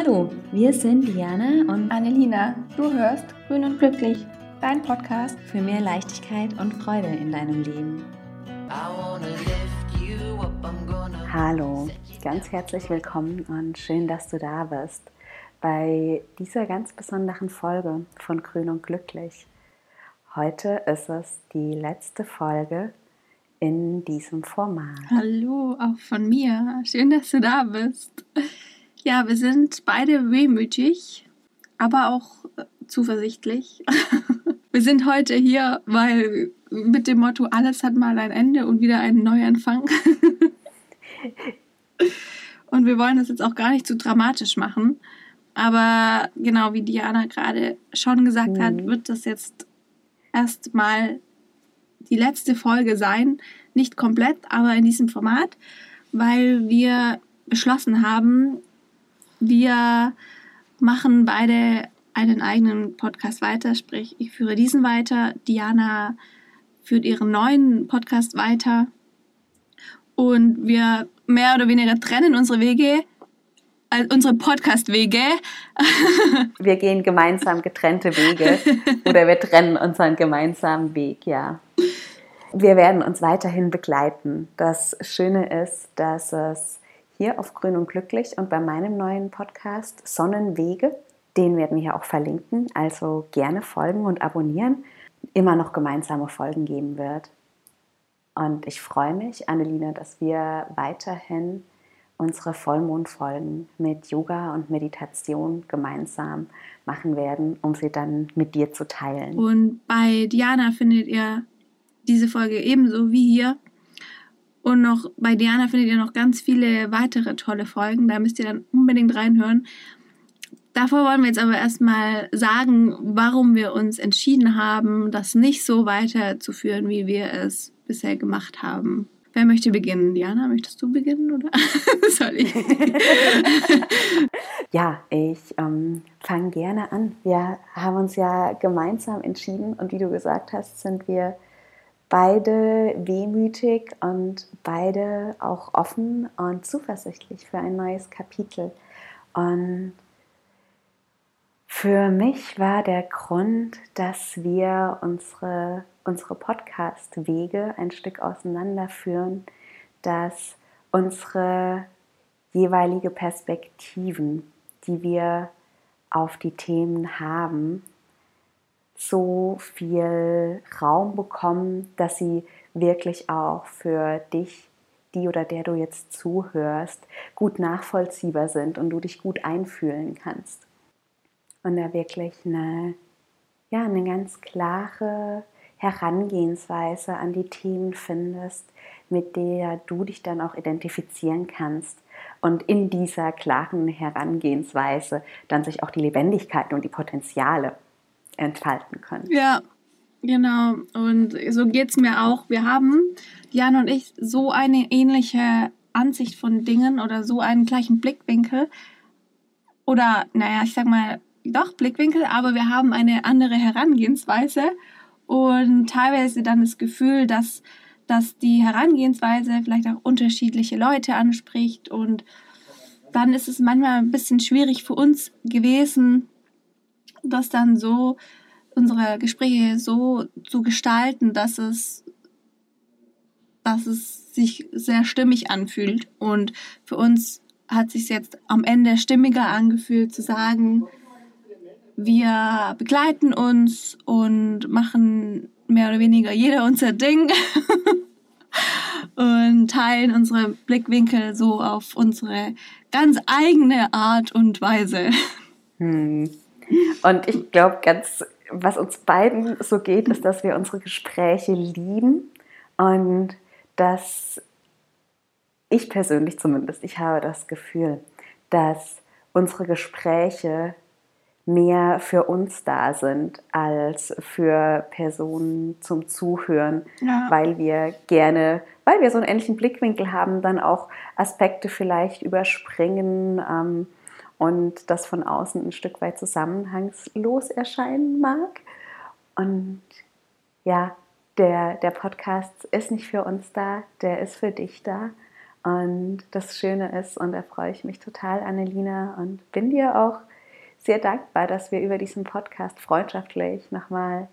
Hallo, wir sind Diana und Annelina. Du hörst Grün und Glücklich, dein Podcast für mehr Leichtigkeit und Freude in deinem Leben. Hallo, ganz herzlich willkommen und schön, dass du da bist bei dieser ganz besonderen Folge von Grün und Glücklich. Heute ist es die letzte Folge in diesem Format. Hallo, auch von mir. Schön, dass du da bist. Ja, wir sind beide wehmütig, aber auch äh, zuversichtlich. wir sind heute hier, weil mit dem Motto, alles hat mal ein Ende und wieder einen Neuanfang. und wir wollen das jetzt auch gar nicht zu dramatisch machen. Aber genau wie Diana gerade schon gesagt mhm. hat, wird das jetzt erstmal die letzte Folge sein. Nicht komplett, aber in diesem Format, weil wir beschlossen haben, wir machen beide einen eigenen Podcast weiter, sprich ich führe diesen weiter, Diana führt ihren neuen Podcast weiter und wir mehr oder weniger trennen unsere Wege, also unsere Podcast-Wege. wir gehen gemeinsam getrennte Wege oder wir trennen unseren gemeinsamen Weg, ja. Wir werden uns weiterhin begleiten. Das Schöne ist, dass es hier auf Grün und Glücklich und bei meinem neuen Podcast Sonnenwege, den werden wir hier auch verlinken, also gerne folgen und abonnieren, immer noch gemeinsame Folgen geben wird. Und ich freue mich, Annelina, dass wir weiterhin unsere Vollmondfolgen mit Yoga und Meditation gemeinsam machen werden, um sie dann mit dir zu teilen. Und bei Diana findet ihr diese Folge ebenso wie hier und noch bei Diana findet ihr noch ganz viele weitere tolle Folgen. Da müsst ihr dann unbedingt reinhören. Davor wollen wir jetzt aber erstmal sagen, warum wir uns entschieden haben, das nicht so weiterzuführen, wie wir es bisher gemacht haben. Wer möchte beginnen? Diana, möchtest du beginnen oder soll ich? ja, ich ähm, fange gerne an. Wir haben uns ja gemeinsam entschieden und wie du gesagt hast, sind wir beide wehmütig und beide auch offen und zuversichtlich für ein neues Kapitel. Und für mich war der Grund, dass wir unsere, unsere Podcast-Wege ein Stück auseinanderführen, dass unsere jeweilige Perspektiven, die wir auf die Themen haben, so viel Raum bekommen, dass sie wirklich auch für dich, die oder der du jetzt zuhörst, gut nachvollziehbar sind und du dich gut einfühlen kannst. Und da wirklich eine, ja, eine ganz klare Herangehensweise an die Themen findest, mit der du dich dann auch identifizieren kannst und in dieser klaren Herangehensweise dann sich auch die Lebendigkeiten und die Potenziale entfalten können. Ja, genau. Und so geht es mir auch. Wir haben, Jan und ich, so eine ähnliche Ansicht von Dingen oder so einen gleichen Blickwinkel. Oder, naja, ich sag mal, doch Blickwinkel, aber wir haben eine andere Herangehensweise und teilweise dann das Gefühl, dass, dass die Herangehensweise vielleicht auch unterschiedliche Leute anspricht und dann ist es manchmal ein bisschen schwierig für uns gewesen, das dann so, unsere Gespräche so zu gestalten, dass es, dass es sich sehr stimmig anfühlt. Und für uns hat sich jetzt am Ende stimmiger angefühlt zu sagen, wir begleiten uns und machen mehr oder weniger jeder unser Ding und teilen unsere Blickwinkel so auf unsere ganz eigene Art und Weise. Hm. Und ich glaube, ganz, was uns beiden so geht, ist, dass wir unsere Gespräche lieben und dass ich persönlich zumindest, ich habe das Gefühl, dass unsere Gespräche mehr für uns da sind als für Personen zum Zuhören, ja. weil wir gerne, weil wir so einen ähnlichen Blickwinkel haben, dann auch Aspekte vielleicht überspringen, ähm, und das von außen ein Stück weit zusammenhangslos erscheinen mag. Und ja, der, der Podcast ist nicht für uns da, der ist für dich da. Und das Schöne ist, und da freue ich mich total, Annelina, und bin dir auch sehr dankbar, dass wir über diesen Podcast freundschaftlich nochmal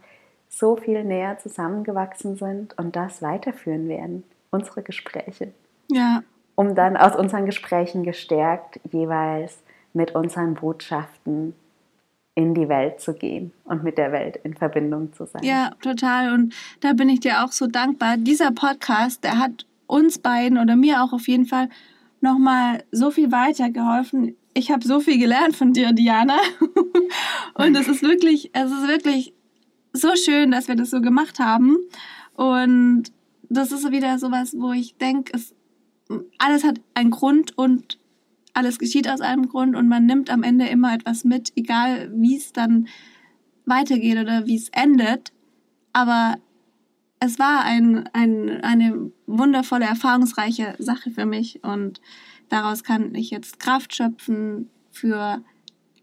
so viel näher zusammengewachsen sind und das weiterführen werden, unsere Gespräche. Ja. Um dann aus unseren Gesprächen gestärkt jeweils mit unseren Botschaften in die Welt zu gehen und mit der Welt in Verbindung zu sein. Ja, total. Und da bin ich dir auch so dankbar. Dieser Podcast, der hat uns beiden oder mir auch auf jeden Fall nochmal so viel weitergeholfen. Ich habe so viel gelernt von dir, Diana. und es ist wirklich, es ist wirklich so schön, dass wir das so gemacht haben. Und das ist wieder sowas, wo ich denke, alles hat einen Grund und alles geschieht aus einem Grund und man nimmt am Ende immer etwas mit, egal wie es dann weitergeht oder wie es endet. Aber es war ein, ein, eine wundervolle, erfahrungsreiche Sache für mich und daraus kann ich jetzt Kraft schöpfen für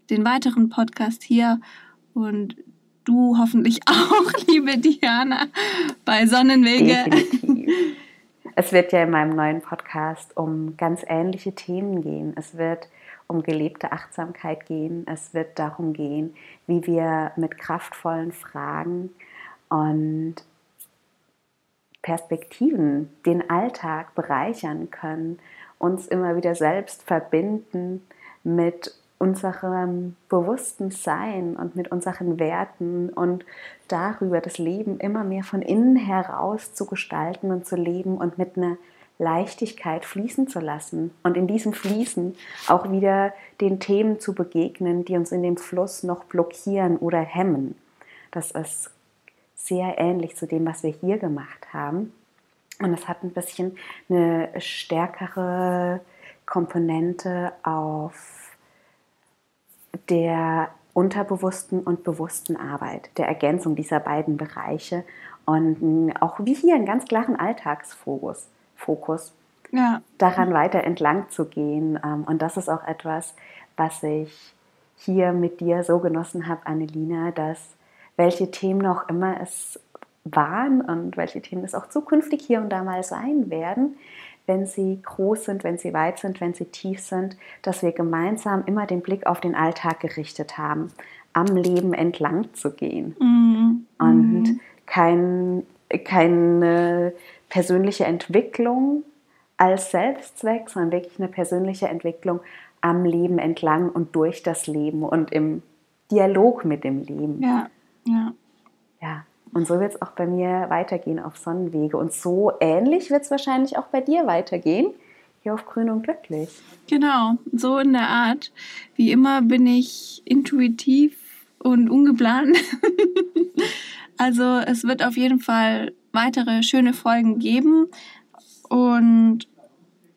den weiteren Podcast hier und du hoffentlich auch, liebe Diana, bei Sonnenwege. Definitiv. Es wird ja in meinem neuen Podcast um ganz ähnliche Themen gehen. Es wird um gelebte Achtsamkeit gehen. Es wird darum gehen, wie wir mit kraftvollen Fragen und Perspektiven den Alltag bereichern können, uns immer wieder selbst verbinden mit unserem bewussten Sein und mit unseren Werten und darüber das Leben immer mehr von innen heraus zu gestalten und zu leben und mit einer Leichtigkeit fließen zu lassen und in diesem Fließen auch wieder den Themen zu begegnen, die uns in dem Fluss noch blockieren oder hemmen. Das ist sehr ähnlich zu dem, was wir hier gemacht haben. Und es hat ein bisschen eine stärkere Komponente auf der unterbewussten und bewussten Arbeit, der Ergänzung dieser beiden Bereiche und auch wie hier einen ganz klaren Alltagsfokus, Fokus, ja. daran weiter entlang zu gehen. Ähm, und das ist auch etwas, was ich hier mit dir so genossen habe, Annelina, dass welche Themen noch immer es waren und welche Themen es auch zukünftig hier und da mal sein werden, wenn sie groß sind, wenn sie weit sind, wenn sie tief sind, dass wir gemeinsam immer den Blick auf den Alltag gerichtet haben, am Leben entlang zu gehen mhm. und mhm. kein, keine persönliche Entwicklung als Selbstzweck, sondern wirklich eine persönliche Entwicklung am Leben entlang und durch das Leben und im Dialog mit dem Leben. Ja, ja. Ja, und so wird es auch bei mir weitergehen auf Sonnenwege. Und so ähnlich wird es wahrscheinlich auch bei dir weitergehen. Hier auf Grün und Glücklich. Genau, so in der Art. Wie immer bin ich intuitiv und ungeplant. also es wird auf jeden Fall weitere schöne Folgen geben. Und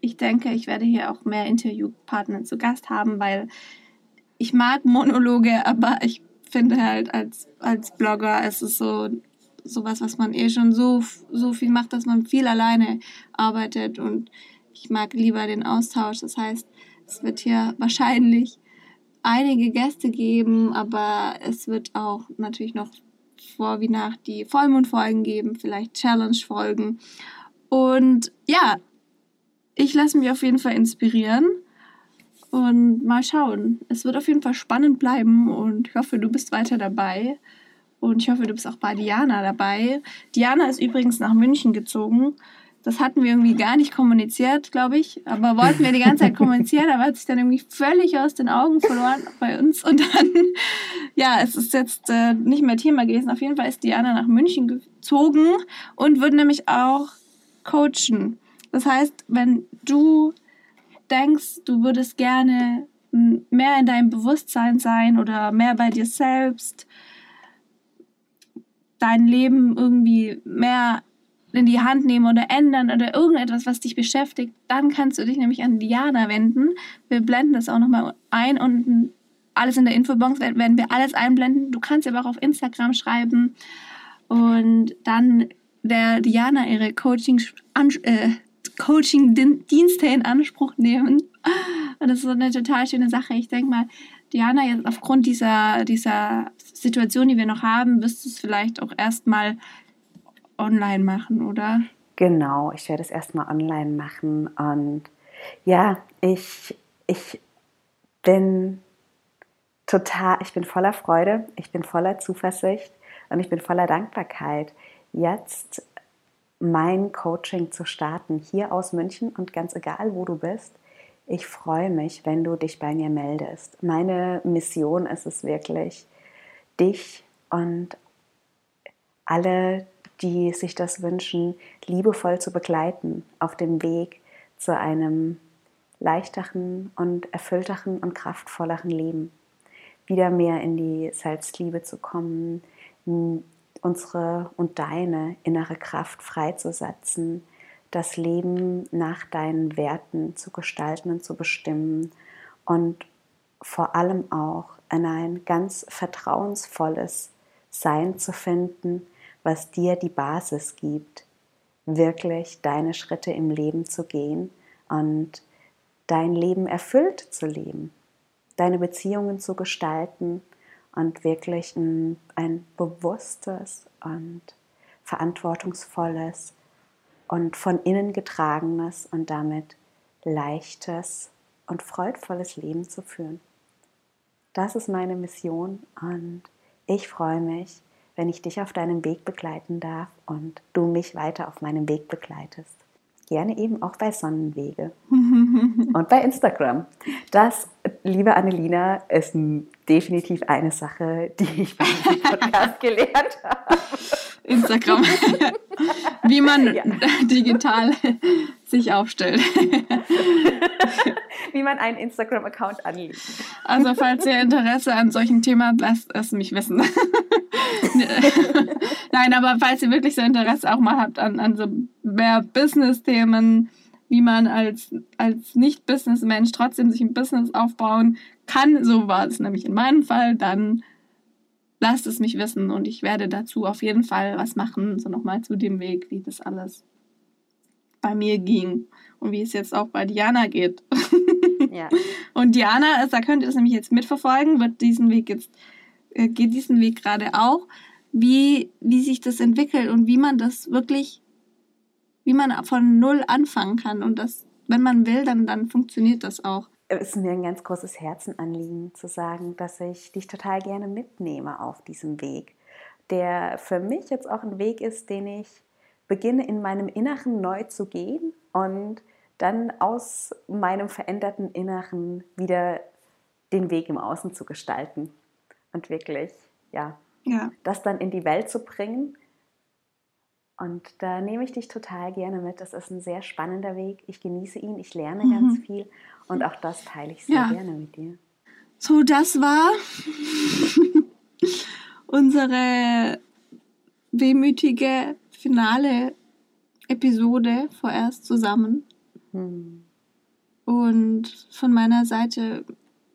ich denke, ich werde hier auch mehr Interviewpartner zu Gast haben, weil ich mag Monologe, aber ich finde halt als, als Blogger, es ist so sowas, was man eh schon so, so viel macht, dass man viel alleine arbeitet und ich mag lieber den Austausch. Das heißt, es wird hier wahrscheinlich einige Gäste geben, aber es wird auch natürlich noch vor wie nach die Vollmondfolgen geben, vielleicht Challenge-Folgen. Und ja, ich lasse mich auf jeden Fall inspirieren und mal schauen. Es wird auf jeden Fall spannend bleiben und ich hoffe, du bist weiter dabei. Und ich hoffe, du bist auch bei Diana dabei. Diana ist übrigens nach München gezogen. Das hatten wir irgendwie gar nicht kommuniziert, glaube ich. Aber wollten wir die ganze Zeit kommunizieren, aber hat sich dann irgendwie völlig aus den Augen verloren bei uns. Und dann, ja, es ist jetzt äh, nicht mehr Thema gewesen. Auf jeden Fall ist Diana nach München gezogen und wird nämlich auch coachen. Das heißt, wenn du denkst, du würdest gerne mehr in deinem Bewusstsein sein oder mehr bei dir selbst, dein Leben irgendwie mehr in die Hand nehmen oder ändern oder irgendetwas, was dich beschäftigt, dann kannst du dich nämlich an Diana wenden. Wir blenden das auch nochmal ein und alles in der Infobox werden wir alles einblenden. Du kannst aber auch auf Instagram schreiben und dann der Diana ihre Coaching, äh, Coaching-Dienste in Anspruch nehmen. Und das ist so eine total schöne Sache. Ich denke mal, Diana, jetzt aufgrund dieser, dieser Situation, die wir noch haben, wirst du es vielleicht auch erstmal online machen, oder? Genau, ich werde es erstmal online machen und Ja, ich, ich bin total, ich bin voller Freude, ich bin voller Zuversicht und ich bin voller Dankbarkeit, jetzt mein Coaching zu starten, hier aus München und ganz egal, wo du bist. Ich freue mich, wenn du dich bei mir meldest. Meine Mission ist es wirklich, dich und alle, die sich das wünschen, liebevoll zu begleiten auf dem Weg zu einem leichteren und erfüllteren und kraftvolleren Leben. Wieder mehr in die Selbstliebe zu kommen, unsere und deine innere Kraft freizusetzen, das Leben nach deinen Werten zu gestalten und zu bestimmen und vor allem auch in ein ganz vertrauensvolles Sein zu finden, was dir die Basis gibt, wirklich deine Schritte im Leben zu gehen und dein Leben erfüllt zu leben, deine Beziehungen zu gestalten und wirklich ein, ein bewusstes und verantwortungsvolles und von innen getragenes und damit leichtes und freudvolles Leben zu führen. Das ist meine Mission und ich freue mich, wenn ich dich auf deinem Weg begleiten darf und du mich weiter auf meinem Weg begleitest. Gerne eben auch bei Sonnenwege und bei Instagram. Das, liebe Annelina, ist definitiv eine Sache, die ich beim Podcast gelernt habe. Instagram. Wie man ja. digital sich aufstellt. Wie man einen Instagram-Account anlegt. Also, falls ihr Interesse an solchen Themen habt, lasst es mich wissen. Nein, aber falls ihr wirklich so Interesse auch mal habt an, an so mehr Business-Themen, wie man als, als Nicht-Business-Mensch trotzdem sich ein Business aufbauen kann, so war es nämlich in meinem Fall, dann lasst es mich wissen und ich werde dazu auf jeden Fall was machen, so nochmal zu dem Weg, wie das alles bei mir ging und wie es jetzt auch bei Diana geht. Ja. Und Diana, da könnt ihr das nämlich jetzt mitverfolgen, wird diesen Weg jetzt, äh, geht diesen Weg gerade auch, wie, wie sich das entwickelt und wie man das wirklich, wie man von null anfangen kann und das, wenn man will, dann, dann funktioniert das auch es ist mir ein ganz großes Herzenanliegen zu sagen, dass ich dich total gerne mitnehme auf diesem Weg, der für mich jetzt auch ein Weg ist, den ich beginne in meinem Inneren neu zu gehen und dann aus meinem veränderten Inneren wieder den Weg im Außen zu gestalten und wirklich, ja, ja. das dann in die Welt zu bringen. Und da nehme ich dich total gerne mit. Das ist ein sehr spannender Weg. Ich genieße ihn, ich lerne mhm. ganz viel und auch das teile ich sehr ja. gerne mit dir. So, das war unsere wehmütige finale Episode vorerst zusammen. Hm. Und von meiner Seite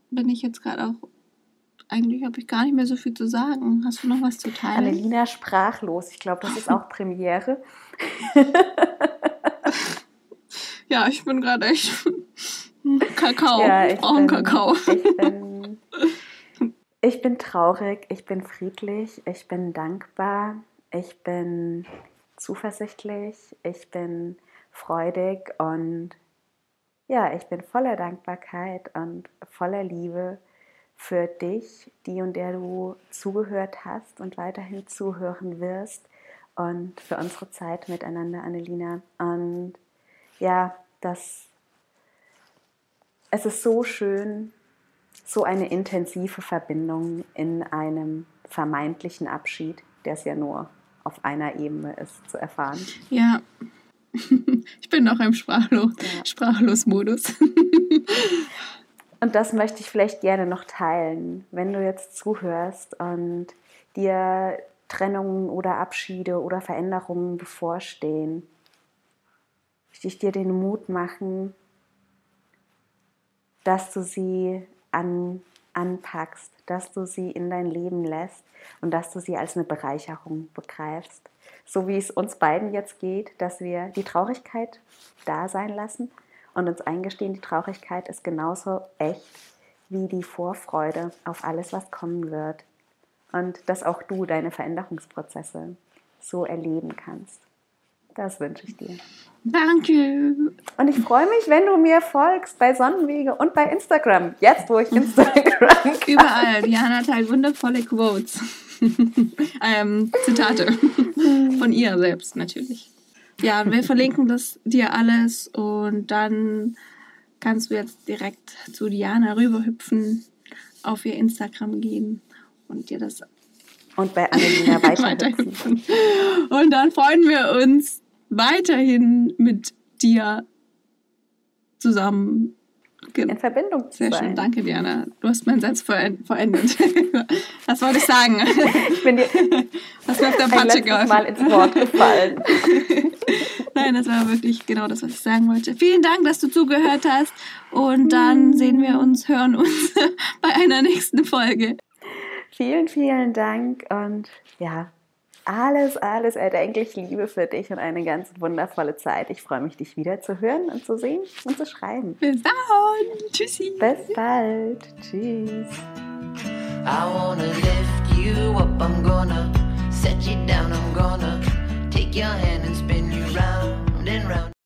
bin ich jetzt gerade auch, eigentlich habe ich gar nicht mehr so viel zu sagen. Hast du noch was zu teilen? Annelina sprachlos. Ich glaube, das ist auch Premiere. ja, ich bin gerade echt Kakao. Ja, ich brauche Kakao. Ich bin, ich bin traurig, ich bin friedlich, ich bin dankbar, ich bin zuversichtlich, ich bin freudig und ja, ich bin voller Dankbarkeit und voller Liebe für dich, die und der du zugehört hast und weiterhin zuhören wirst und für unsere Zeit miteinander, Annelina. Und ja, das es ist so schön, so eine intensive Verbindung in einem vermeintlichen Abschied, der es ja nur auf einer Ebene ist, zu erfahren. Ja, ich bin noch im Sprachlos, ja. Sprachlos-Modus. und das möchte ich vielleicht gerne noch teilen, wenn du jetzt zuhörst und dir Trennungen oder Abschiede oder Veränderungen bevorstehen. Möchte ich dir den Mut machen, dass du sie an, anpackst, dass du sie in dein Leben lässt und dass du sie als eine Bereicherung begreifst. So wie es uns beiden jetzt geht, dass wir die Traurigkeit da sein lassen und uns eingestehen, die Traurigkeit ist genauso echt wie die Vorfreude auf alles, was kommen wird. Und dass auch du deine Veränderungsprozesse so erleben kannst. Das wünsche ich dir. Danke. Und ich freue mich, wenn du mir folgst bei Sonnenwege und bei Instagram. Jetzt, wo ich Instagram Überall. Diana teilt wundervolle Quotes. ähm, Zitate. Von ihr selbst natürlich. Ja, wir verlinken das dir alles und dann kannst du jetzt direkt zu Diana rüberhüpfen, auf ihr Instagram gehen und dir das und bei Annelina weiterhüpfen. Und dann freuen wir uns weiterhin mit dir zusammen in Verbindung zu Sehr sein. schön, danke Diana. Du hast meinen Satz verendet. Was wollte ich sagen? Ich bin dir hast mir auf der Patsche geholfen. Mal ins Wort gefallen. Nein, das war wirklich genau das, was ich sagen wollte. Vielen Dank, dass du zugehört hast. Und dann sehen wir uns, hören uns bei einer nächsten Folge. Vielen, vielen Dank und ja, alles, alles erdenklich Liebe für dich und eine ganz wundervolle Zeit. Ich freue mich, dich wieder zu hören und zu sehen und zu schreiben. Bis dann. Tschüssi. Bis bald. Tschüss. I wanna lift you up, I'm gonna set you down, I'm gonna take your hand and spin you round and round.